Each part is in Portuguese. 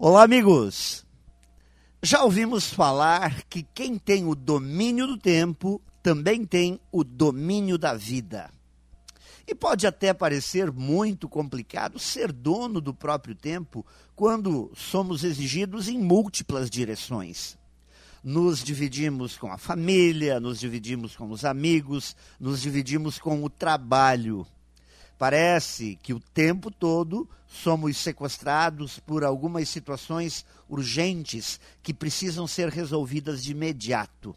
Olá, amigos! Já ouvimos falar que quem tem o domínio do tempo também tem o domínio da vida. E pode até parecer muito complicado ser dono do próprio tempo quando somos exigidos em múltiplas direções. Nos dividimos com a família, nos dividimos com os amigos, nos dividimos com o trabalho. Parece que o tempo todo somos sequestrados por algumas situações urgentes que precisam ser resolvidas de imediato.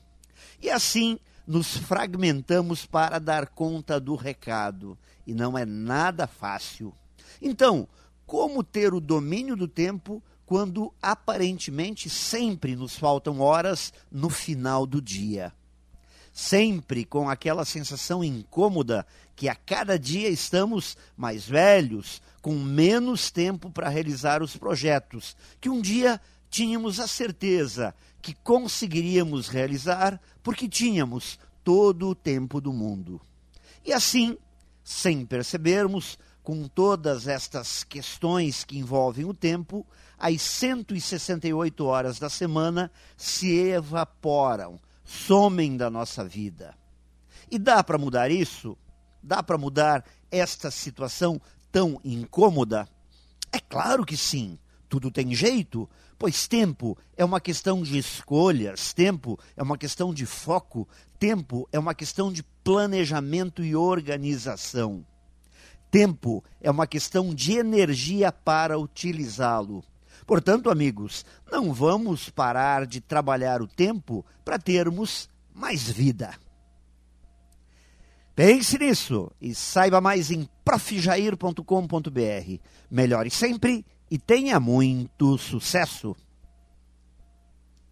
E assim nos fragmentamos para dar conta do recado. E não é nada fácil. Então, como ter o domínio do tempo quando aparentemente sempre nos faltam horas no final do dia? Sempre com aquela sensação incômoda que a cada dia estamos mais velhos, com menos tempo para realizar os projetos, que um dia tínhamos a certeza que conseguiríamos realizar porque tínhamos todo o tempo do mundo. E assim, sem percebermos, com todas estas questões que envolvem o tempo, as 168 horas da semana se evaporam somem da nossa vida. E dá para mudar isso? Dá para mudar esta situação tão incômoda? É claro que sim. Tudo tem jeito, pois tempo é uma questão de escolhas, tempo é uma questão de foco, tempo é uma questão de planejamento e organização. Tempo é uma questão de energia para utilizá-lo. Portanto, amigos, não vamos parar de trabalhar o tempo para termos mais vida. Pense nisso e saiba mais em profjair.com.br. Melhore sempre e tenha muito sucesso!